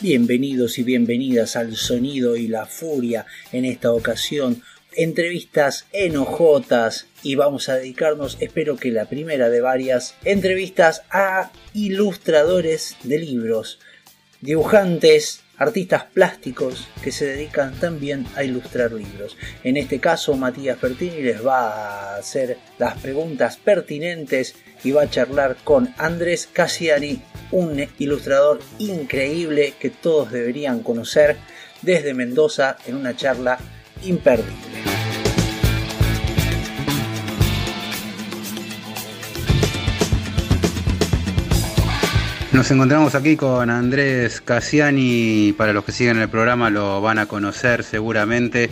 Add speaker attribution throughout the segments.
Speaker 1: Bienvenidos y bienvenidas al Sonido y la Furia en esta ocasión. Entrevistas enojotas y vamos a dedicarnos, espero que la primera de varias, entrevistas a ilustradores de libros, dibujantes, artistas plásticos que se dedican también a ilustrar libros. En este caso, Matías Pertini les va a hacer las preguntas pertinentes y va a charlar con Andrés Cassiani, un ilustrador increíble que todos deberían conocer desde Mendoza en una charla imperdible.
Speaker 2: Nos encontramos aquí con Andrés Cassiani, para los que siguen el programa lo van a conocer seguramente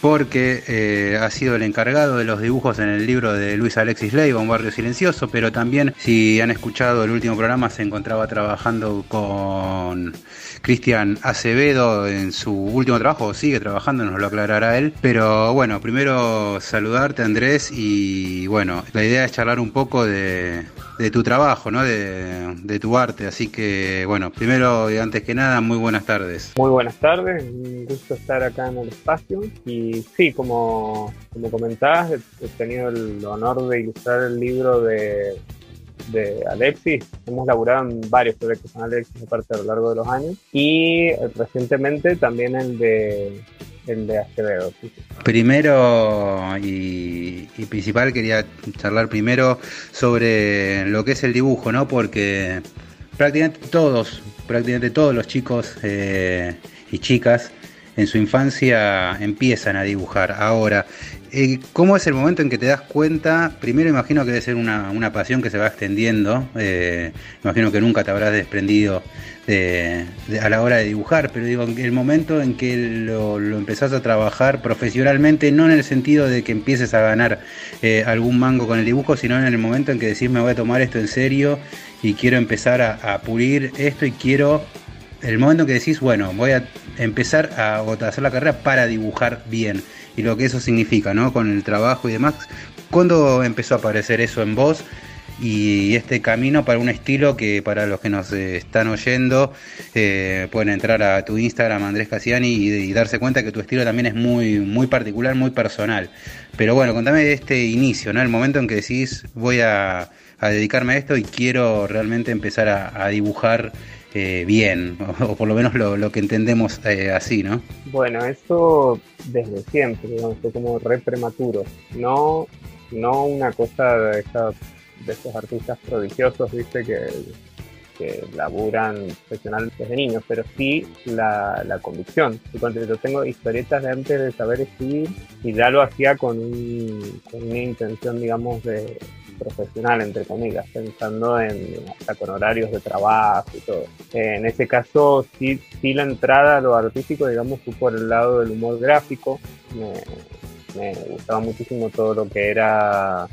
Speaker 2: porque eh, ha sido el encargado de los dibujos en el libro de Luis Alexis Leiva, Un barrio silencioso, pero también si han escuchado el último programa se encontraba trabajando con Cristian Acevedo en su último trabajo, sigue trabajando, nos lo aclarará él, pero bueno, primero saludarte Andrés y bueno, la idea es charlar un poco de, tu trabajo, ¿no? De, tu arte. Así que, bueno, primero y antes que nada, muy buenas tardes.
Speaker 3: Muy buenas tardes, un gusto estar acá en el espacio y y sí, como, como comentabas, he, tenido el honor de ilustrar el libro de, Alexis. Hemos laburado en varios proyectos con Alexis, aparte a lo largo de los años. Y eh, recientemente también el de el de Acevedo.
Speaker 2: Primero y, principal quería charlar primero sobre lo que es el dibujo, ¿no? Porque prácticamente todos, prácticamente todos los chicos eh, y chicas en su infancia empiezan a dibujar. Ahora, eh, ¿cómo es el momento en que te das cuenta? Primero imagino que debe ser una, pasión que se va extendiendo, eh, imagino que nunca te habrás desprendido a la hora de dibujar, pero digo, el momento en que lo, empezás a trabajar profesionalmente, no en el sentido de que empieces a ganar eh, algún mango con el dibujo, sino en el momento en que decís me voy a tomar esto en serio y quiero empezar a, a pulir esto y quiero el momento en que decís, bueno, voy a empezar a, hacer la carrera para dibujar bien y lo que eso significa, ¿no? Con el trabajo y demás. ¿Cuándo empezó a aparecer eso en vos y este camino para un estilo que para los que nos están oyendo eh, pueden entrar a tu Instagram Andrés Casiani y, darse cuenta que tu estilo también es muy, muy particular, muy personal. Pero bueno, contame de este inicio, ¿no? El momento en que decís voy a, dedicarme a esto y quiero realmente empezar a dibujar eh, bien, o, por lo menos lo, que entendemos eh, así, ¿no?
Speaker 3: Bueno, eso desde siempre, digamos, fue como re prematuro, no, no una cosa de, de estos artistas prodigiosos, viste, que, laburan profesionalmente desde niños, pero sí la, la convicción. Y cuando yo tengo historietas de antes de saber escribir, y ya lo hacía con, con una intención, digamos, de profesional, entre comillas, pensando en hasta con horarios de trabajo y todo. en ese caso, sí, sí la entrada a lo artístico, digamos, fue por el lado del humor gráfico. Me, gustaba muchísimo todo lo que era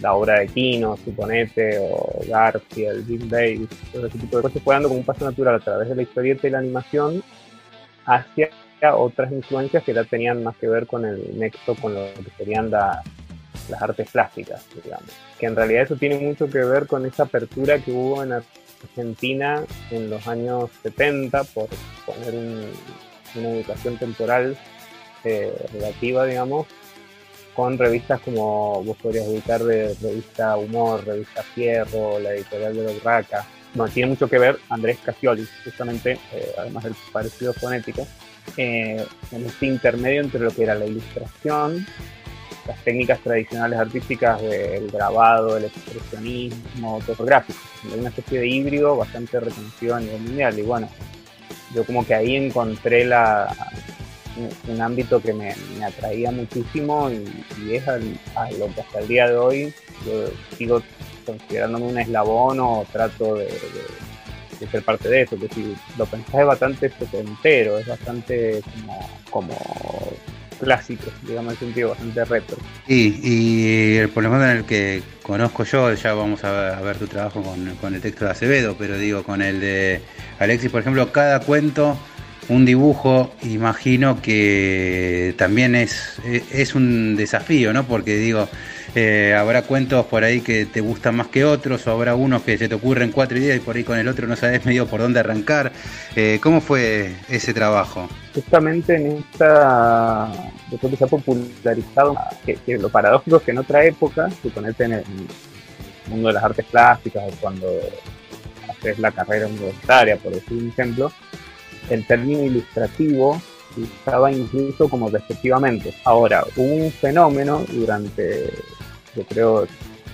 Speaker 3: la obra de Kino, Suponete, o Garfield, Jim Davis, todo ese tipo de cosas, fue dando como un paso natural a través de la historieta y la animación hacia otras influencias que ya tenían más que ver con el nexo con lo que serían las las artes plásticas, digamos. Que en realidad eso tiene mucho que ver con esa apertura que hubo en Argentina en los años 70, por poner una educación temporal eh, relativa, digamos, con revistas como vos podrías ubicar de revista Humor, revista Fierro, la editorial de Raca. Bueno, tiene mucho que ver Andrés Casioli, justamente, eh, además del parecido fonético, eh, en este intermedio entre lo que era la ilustración, las técnicas tradicionales artísticas del grabado, el expresionismo fotográfico. Hay una especie de híbrido bastante reconocido a nivel mundial. Y bueno, yo como que ahí encontré la, un, ámbito que me, atraía muchísimo y, es a lo que hasta el día de hoy yo sigo considerándome un eslabón o trato de, ser parte de eso, que si lo pensás es bastante setentero, es bastante como, clásico, digamos en sentido, bastante retro.
Speaker 2: Y, y el problema en el que conozco yo, ya vamos a ver, tu trabajo con, con, el texto de Acevedo, pero digo, con el de Alexis, por ejemplo, cada cuento un dibujo, imagino que también es, es un desafío, ¿no? Porque digo, eh, habrá cuentos por ahí que te gustan más que otros, o habrá unos que se te ocurren cuatro días y por ahí con el otro no sabes medio por dónde arrancar. Eh, ¿Cómo fue ese trabajo?
Speaker 3: Justamente en esta, yo que se ha popularizado, que, lo paradójico es que en otra época, suponete en el mundo de las artes plásticas, o cuando haces la carrera universitaria, por decir un ejemplo, el término ilustrativo estaba incluso como despectivamente. Ahora, hubo un fenómeno durante, yo creo,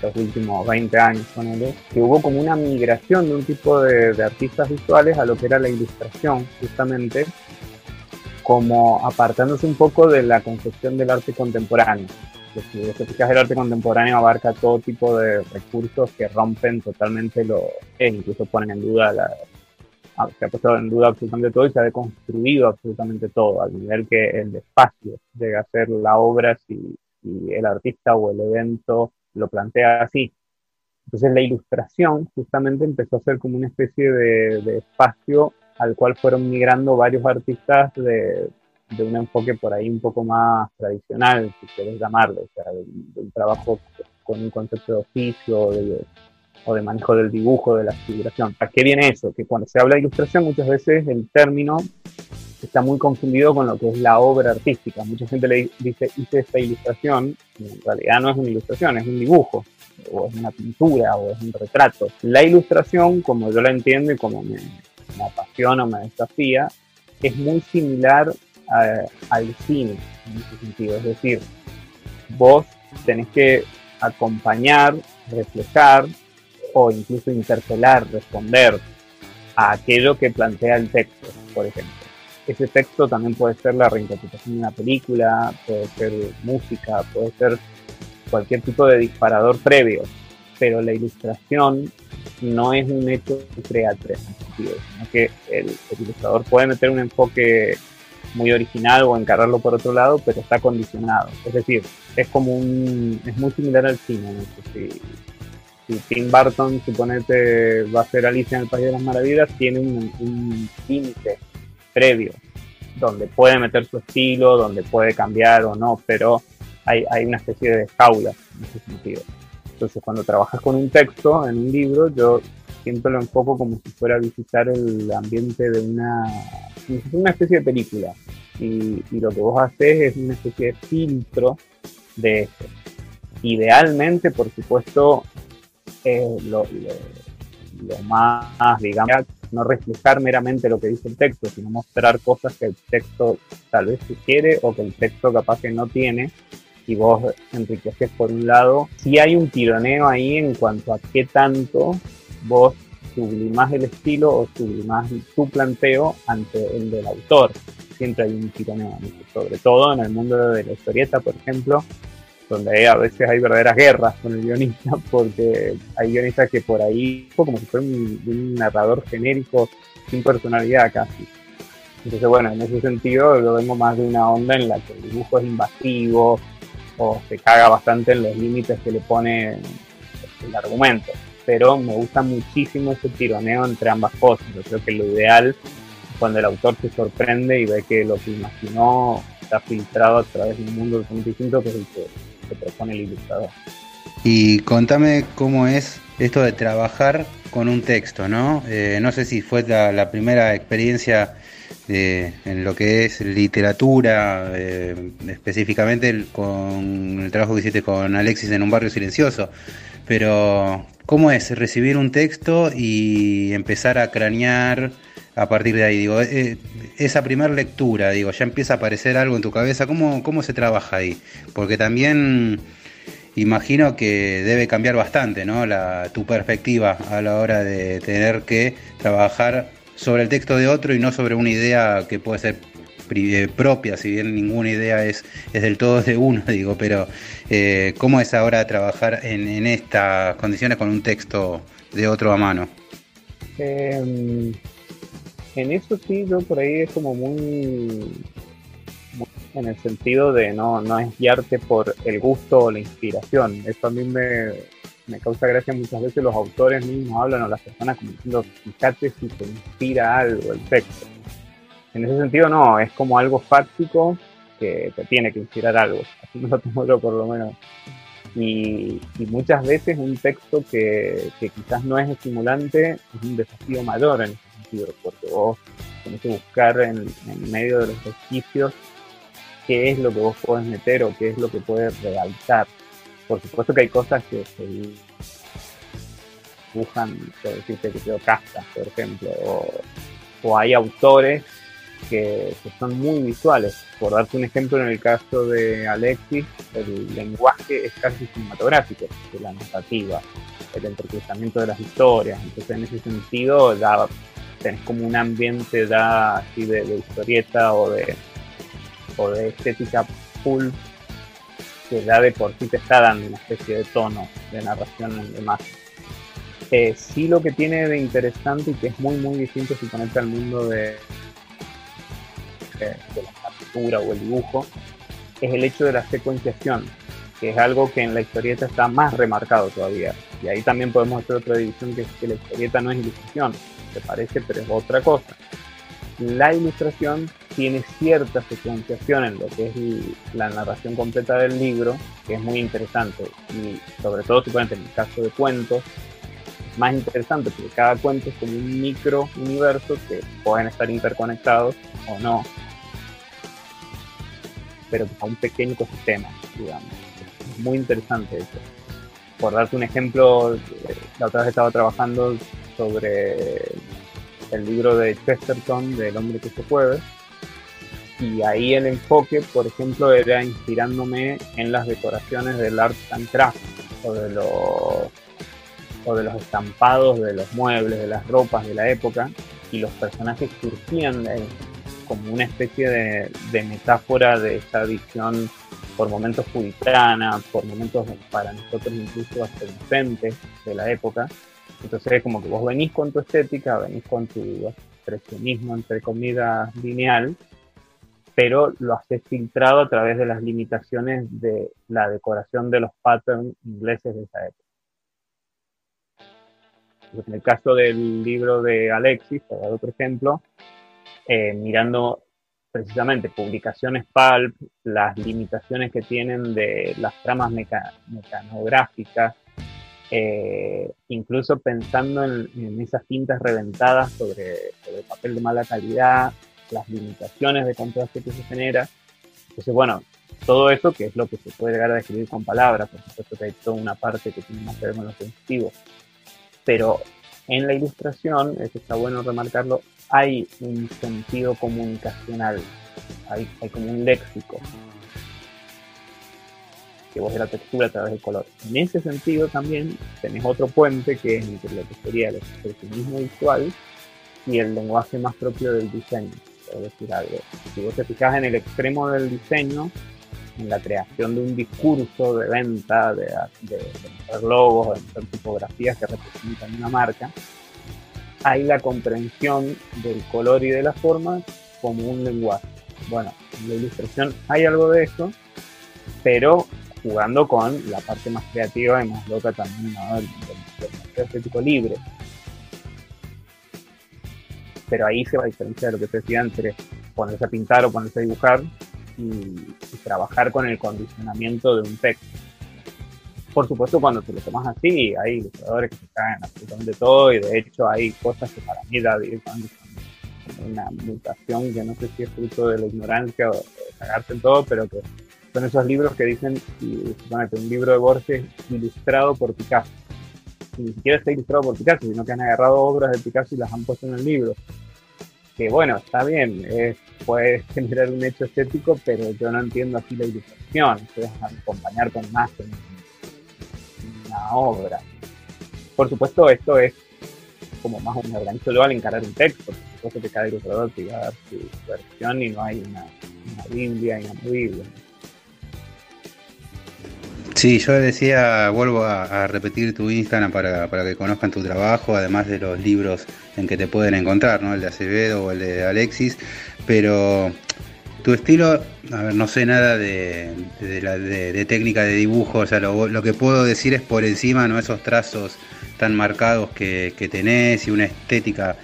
Speaker 3: los últimos 20 años, que hubo como una migración de un tipo de, artistas visuales a lo que era la ilustración, justamente, como apartándose un poco de la concepción del arte contemporáneo. Si el arte contemporáneo abarca todo tipo de recursos que rompen totalmente lo, e incluso ponen en duda la, Ah, se ha puesto en duda absolutamente todo y se ha deconstruido absolutamente todo, al nivel que el espacio llega a ser la obra si, el artista o el evento lo plantea así. Entonces la ilustración justamente empezó a ser como una especie de, espacio al cual fueron migrando varios artistas de, un enfoque por ahí un poco más tradicional, si quieres llamarlo, o sea, de, trabajo con un concepto de oficio, de, o de manejo del dibujo, de la figuración. ¿A qué viene eso? Que cuando se habla de ilustración muchas veces el término está muy confundido con lo que es la obra artística. Mucha gente le dice, hice esta ilustración, y en realidad no es una ilustración, es un dibujo, o es una pintura, o es un retrato. La ilustración, como yo la entiendo y como me, apasiona o me desafía, es muy similar al cine en ese sentido. Es decir, vos tenés que acompañar, reflejar o incluso interpelar, responder a aquello que plantea el texto, por ejemplo. Ese texto también puede ser la reinterpretación de una película, puede ser música, puede ser cualquier tipo de disparador previo, pero la ilustración no es un hecho creativo, sino que el, ilustrador puede meter un enfoque muy original o encararlo por otro lado, pero está condicionado. Es decir, es como un, es muy similar al cine. Si, si Tim Burton, suponete, va a ser Alicia en el País de las Maravillas, tiene un límite previo, donde puede meter su estilo, donde puede cambiar o no, pero hay, hay una especie de jaula en ese sentido. Entonces, cuando trabajas con un texto en un libro, yo siempre lo enfoco como si fuera a visitar el ambiente de una, una especie de película. Y, y lo que vos haces es una especie de filtro de eso. Idealmente, por supuesto, lo, más, digamos, no reflejar meramente lo que dice el texto, sino mostrar cosas que el texto tal vez sugiere o que el texto capaz que no tiene y vos enriqueces por un lado. Si hay un tironeo ahí en cuanto a qué tanto vos sublimás el estilo o sublimás tu planteo ante el del autor. Siempre hay un tironeo, sobre todo en el mundo de la historieta, por ejemplo, donde a veces hay verdaderas guerras con el guionista, porque hay guionistas que por ahí, como si fuera un, narrador genérico, sin personalidad casi. Entonces, bueno, en ese sentido lo vemos más de una onda en la que el dibujo es invasivo o se caga bastante en los límites que le pone el argumento. Pero me gusta muchísimo ese tironeo entre ambas cosas. Yo creo que lo ideal cuando el autor se sorprende y ve que lo que imaginó está filtrado a través de un mundo totalmente distinto que es el que que propone el ilustrador.
Speaker 2: Y contame cómo es esto de trabajar con un texto, ¿no? Eh, no sé si fue la, primera experiencia en lo que es literatura, eh, específicamente con el trabajo que hiciste con Alexis en un barrio silencioso, pero ¿cómo es recibir un texto y empezar a cranear a partir de ahí? Digo, eh, esa primera lectura, digo, ya empieza a aparecer algo en tu cabeza, ¿cómo, cómo se trabaja ahí? Porque también imagino que debe cambiar bastante ¿no? la, tu perspectiva a la hora de tener que trabajar sobre el texto de otro y no sobre una idea que puede ser eh, propia, si bien ninguna idea es, es del todo de uno, digo, pero eh, ¿cómo es ahora trabajar en, estas condiciones con un texto de otro a mano?
Speaker 3: Em, en eso sí, yo por ahí es como muy en el sentido de no, no es guiarte por el gusto o la inspiración. Eso a mí me, me causa gracia muchas veces los autores mismos hablan o las personas como diciendo, fíjate si te inspira algo el texto. En ese sentido no, es como algo fáctico que te tiene que inspirar algo, así me lo tomo yo por lo menos. Y, y muchas veces un texto que, que, quizás no es estimulante es un desafío mayor en ese porque vos tenés que buscar en, medio de los ejercicios qué es lo que vos podés meter o qué es lo que puedes realzar. Por supuesto que hay cosas que se dibujan, por decirte que quedó castas, por ejemplo, o, hay autores que, son muy visuales. Por darte un ejemplo, en el caso de Alexis, el lenguaje es casi cinematográfico, de la narrativa, el entrecruzamiento de las historias. Entonces, en ese sentido, ya tenés como un ambiente da así de historieta o de o de estética full que ya de por sí te está dando una especie de tono de narración en demás. Eh, sí lo que tiene de interesante y que es muy muy distinto si conecta al mundo de, de, la captura o el dibujo es el hecho de la secuenciación, que es algo que en la historieta está más remarcado todavía. Y ahí también podemos hacer otra división que es que la historieta no es ilustración, se parece pero es otra cosa. La ilustración tiene cierta secuenciación en lo que es la narración completa del libro, que es muy interesante. Y sobre todo, si en el caso de cuentos, más interesante porque cada cuento es como un micro universo que pueden estar interconectados o no, pero a un pequeño ecosistema, digamos. Muy interesante eso. Por darte un ejemplo, eh, la otra vez estaba trabajando sobre el libro de Chesterton, del hombre que se puede, y ahí el enfoque, por ejemplo, era inspirándome en las decoraciones del art and craft o de los, o de los estampados de los muebles, de las ropas de la época y los personajes surgían como una especie de, de, metáfora de esa visión por momentos puritana, por momentos para nosotros incluso hasta de la época. Entonces es como que vos venís con tu estética, venís con tu expresionismo entre comillas lineal pero lo haces filtrado a través de las limitaciones de la decoración de los patterns ingleses de esa época. En el caso del libro de Alexis, por otro ejemplo, eh, mirando precisamente publicaciones pulp, las limitaciones que tienen de las tramas mecanográficas, eh, incluso pensando en, esas tintas reventadas sobre, sobre papel de mala calidad, las limitaciones de contraste que se genera. Entonces, bueno, todo eso que es lo que se puede llegar a describir con palabras, por supuesto que hay toda una parte que tiene más que ver con lo sensitivo, pero en la ilustración, eso está bueno remarcarlo, hay un sentido comunicacional, hay, hay como un léxico que vos de la textura a través del color. En ese sentido también tenés otro puente que es entre lo que sería el expresionismo visual y el lenguaje más propio del diseño decir algo. Si vos te fijas en el extremo del diseño, la creación de un discurso de venta, de, de, de logos, de hacer tipografías que representan una marca, hay la comprensión del color y de la forma como un lenguaje. Bueno, en la ilustración hay algo de eso, pero jugando con la parte más creativa y más loca también del, estético libre. Pero ahí se va a diferenciar lo que se decía entre ponerse a pintar o ponerse a dibujar y, trabajar con el condicionamiento de un texto. Por supuesto, cuando te lo tomas así, hay ilustradores que se caen absolutamente todo y de hecho hay cosas que para mí da directamente una mutación que no sé si es fruto de la ignorancia o de cagarse en todo, pero que son esos libros que dicen, y un libro de Borges ilustrado por Picasso. Y ni siquiera está ilustrado por Picasso, sino que han agarrado obras de Picasso y las han puesto en el libro. Que bueno, está bien, puede generar un hecho estético, pero yo no entiendo así la ilustración. Se acompañar con más en una obra. Por supuesto, esto es como más un organizo al encarar un texto. Por supuesto que cada ilustrador te va a dar su versión y no hay una, una Biblia.
Speaker 2: Sí, yo decía, vuelvo a, repetir tu Instagram para, que conozcan tu trabajo, además de los libros en que te pueden encontrar, ¿no? El de Acevedo o el de Alexis, pero tu estilo, a ver, no sé nada de, técnica de dibujo, o sea, lo, que puedo decir es por encima, ¿no? Esos trazos tan marcados que, tenés y una estética,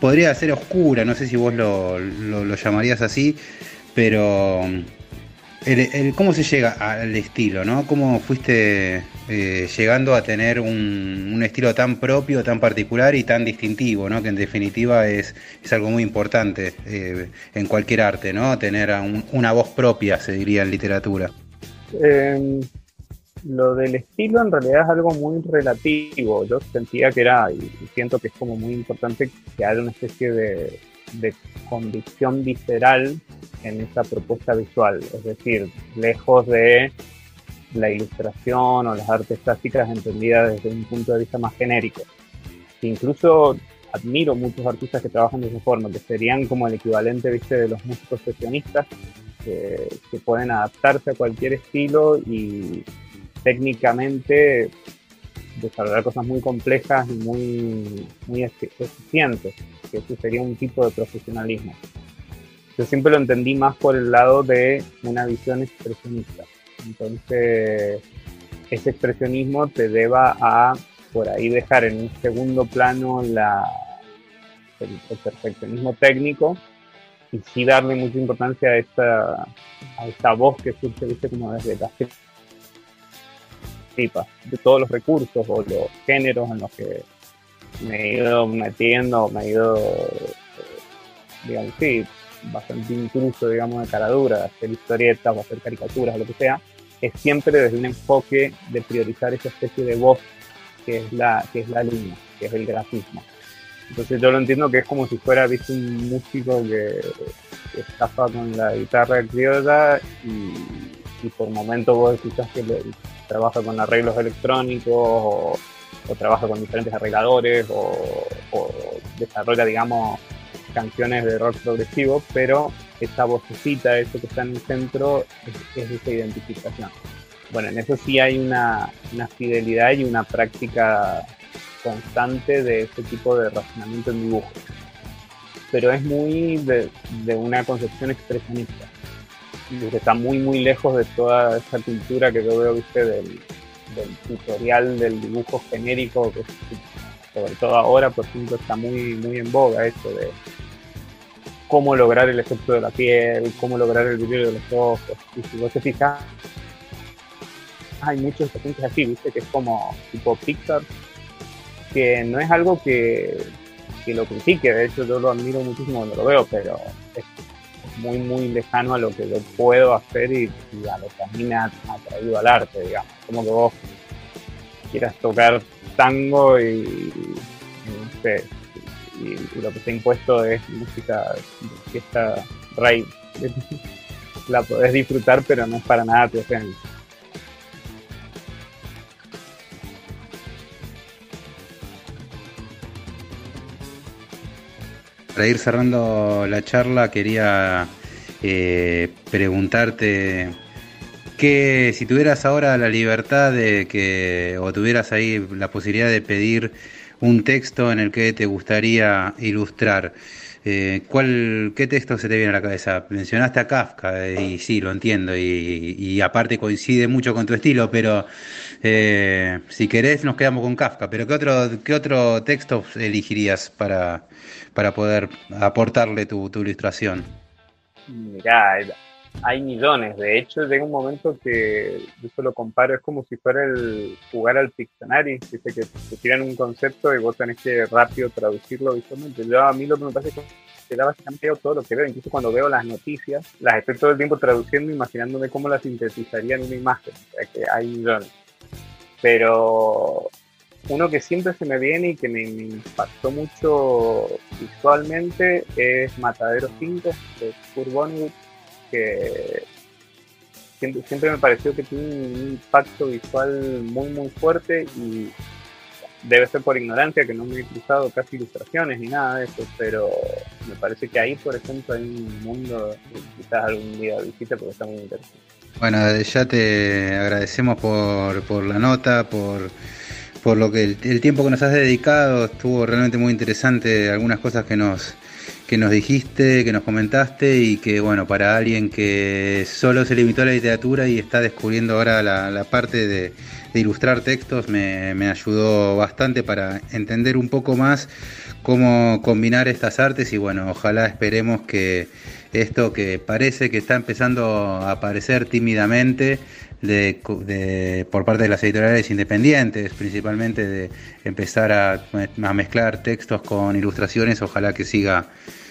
Speaker 2: podría ser oscura, no sé si vos lo llamarías así, pero ¿Cómo se llega al estilo, no? ¿Cómo fuiste eh, llegando a tener un, estilo tan propio, tan particular y tan distintivo, ¿no? Que en definitiva es, es algo muy importante eh, en cualquier arte, ¿no? Tener una voz propia, se diría en literatura.
Speaker 3: Em, lo del estilo en realidad es algo muy relativo. Yo sentía que era, y siento que es como muy importante que haya una especie de, de convicción visceral en esa propuesta visual, es decir, lejos de la ilustración o las artes plásticas entendidas desde un punto de vista más genérico. Incluso admiro muchos artistas que trabajan de esa forma, que serían como el equivalente ¿viste? de los músicos sesionistas, que, que pueden adaptarse a cualquier estilo y técnicamente desarrollar cosas muy complejas y muy, muy eficientes, que eso sería un tipo de profesionalismo. Yo siempre lo entendí más por el lado de una visión expresionista. Entonces, ese expresionismo te deba a, por ahí, dejar en un segundo plano la, el, perfeccionismo técnico y sí darle mucha importancia a esta, a esta voz que surge, como desde la de todos los recursos o los géneros en los que me he ido metiendo, me he ido, eh, digamos, sí, bastante incluso, digamos, de caradura, hacer historietas o hacer caricaturas lo que sea, es siempre desde un enfoque de priorizar esa especie de voz que es la, que es la línea, que es el grafismo. Entonces yo lo entiendo que es como si fuera, visto un músico que, estafa con la guitarra criolla y, y por momentos vos escuchás que le, trabaja con arreglos electrónicos o, trabaja con diferentes arregladores o, desarrolla, digamos, canciones de rock progresivo, pero esa vocecita, eso que está en el centro, es, esa identificación. Bueno, en eso sí hay una, fidelidad y una práctica constante de ese tipo de razonamiento en dibujo. Pero es muy de, de una concepción expresionista que está muy muy lejos de toda esa cultura que yo veo viste del, tutorial del dibujo genérico que sobre todo ahora por ejemplo está muy muy en boga esto de cómo lograr el efecto de la piel cómo lograr el brillo de los ojos. Y si vos te fijas hay muchos pacientes así viste que es como tipo Pixar que no es algo que, que lo critique. De hecho yo lo admiro muchísimo cuando lo veo pero es muy, muy lejano a lo que yo puedo hacer y, a lo que a mí me ha, traído al arte, digamos. Como que vos quieras tocar tango y, y, lo que te ha impuesto es música de fiesta rey. La podés disfrutar, pero no es para nada tu esencia.
Speaker 2: Para ir cerrando la charla, quería eh, preguntarte que si tuvieras ahora la libertad de que, o tuvieras ahí la posibilidad de pedir un texto en el que te gustaría ilustrar, eh, ¿cuál, ¿qué texto se te viene a la cabeza? Mencionaste a Kafka y sí, lo entiendo y, aparte coincide mucho con tu estilo, pero eh, si querés nos quedamos con Kafka, pero ¿qué otro, qué otro texto elegirías para, para poder aportarle tu, ilustración?
Speaker 3: Mirá, hay millones. De hecho, llega un momento que yo se lo comparo, es como si fuera el jugar al Pictionary, que te tiran un concepto y vos tenés que rápido traducirlo visualmente. Yo a mí lo que me pasa es que te básicamente todo lo que veo, incluso cuando veo las noticias, las estoy todo el tiempo traduciendo, imaginándome cómo las sintetizaría en una imagen. O sea, que hay millones. Pero uno que siempre se me viene y que me, impactó mucho visualmente es Matadero 5 de Kurt que siempre, me pareció que tiene un impacto visual muy muy fuerte y debe ser por ignorancia que no me he cruzado casi ilustraciones ni nada de eso, pero me parece que ahí, por ejemplo, hay un mundo que quizás algún día visite porque está muy interesante.
Speaker 2: Bueno, ya te agradecemos por, por la nota, por por lo que el, tiempo que nos has dedicado estuvo realmente muy interesante, algunas cosas que nos, que nos dijiste, que nos comentaste y que bueno, para alguien que solo se limitó a la literatura y está descubriendo ahora la, parte de, ilustrar textos, me, me, ayudó bastante para entender un poco más cómo combinar estas artes y bueno, ojalá esperemos que esto que parece que está empezando a aparecer tímidamente, de, por parte de las editoriales independientes, principalmente de empezar a, mezclar textos con ilustraciones, ojalá que siga,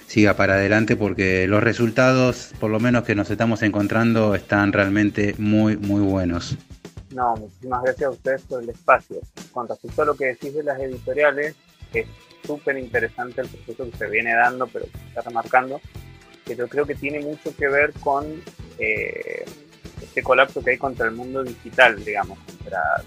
Speaker 2: siga para adelante porque los resultados, por lo menos que nos estamos encontrando, están realmente muy, muy buenos.
Speaker 3: No, muchísimas gracias a ustedes por el espacio. Con respecto a lo que decís de las editoriales, es súper interesante el proceso que se viene dando, pero se está remarcando, que yo creo que tiene mucho que ver con eh, este colapso que hay contra el mundo digital, digamos, contra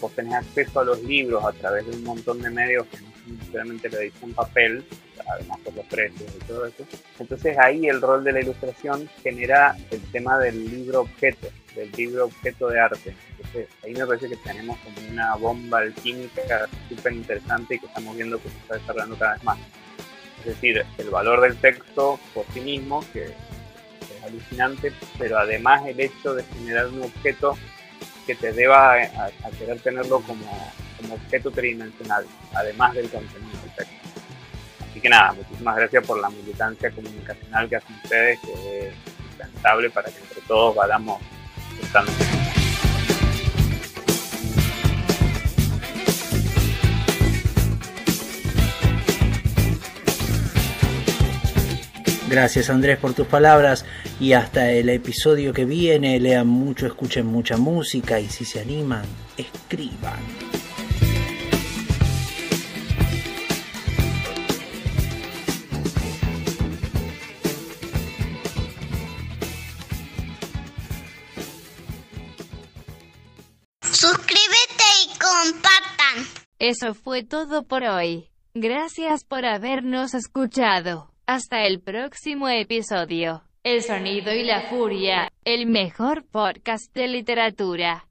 Speaker 3: vos tenés acceso a los libros a través de un montón de medios que no son necesariamente la papel, además por los precios y todo eso. Entonces ahí el rol de la ilustración genera el tema del libro objeto, del libro objeto de arte. Entonces ahí me parece que tenemos como una bomba alquímica súper interesante y que estamos viendo que se está desarrollando cada vez más. Es decir, el valor del texto por sí mismo, que alucinante, pero además el hecho de generar un objeto que te deba a, querer tenerlo como, objeto tridimensional, además del contenido. Así que nada, muchísimas gracias por la militancia comunicacional que hacen ustedes, que es indispensable para que entre todos vayamos estando.
Speaker 1: Gracias Andrés por tus palabras y hasta el episodio que viene lean mucho, escuchen mucha música y si se animan, escriban.
Speaker 4: Suscríbete y compartan.
Speaker 5: Eso fue todo por hoy. Gracias por habernos escuchado. Hasta el próximo episodio. El sonido y la furia, el mejor podcast de literatura.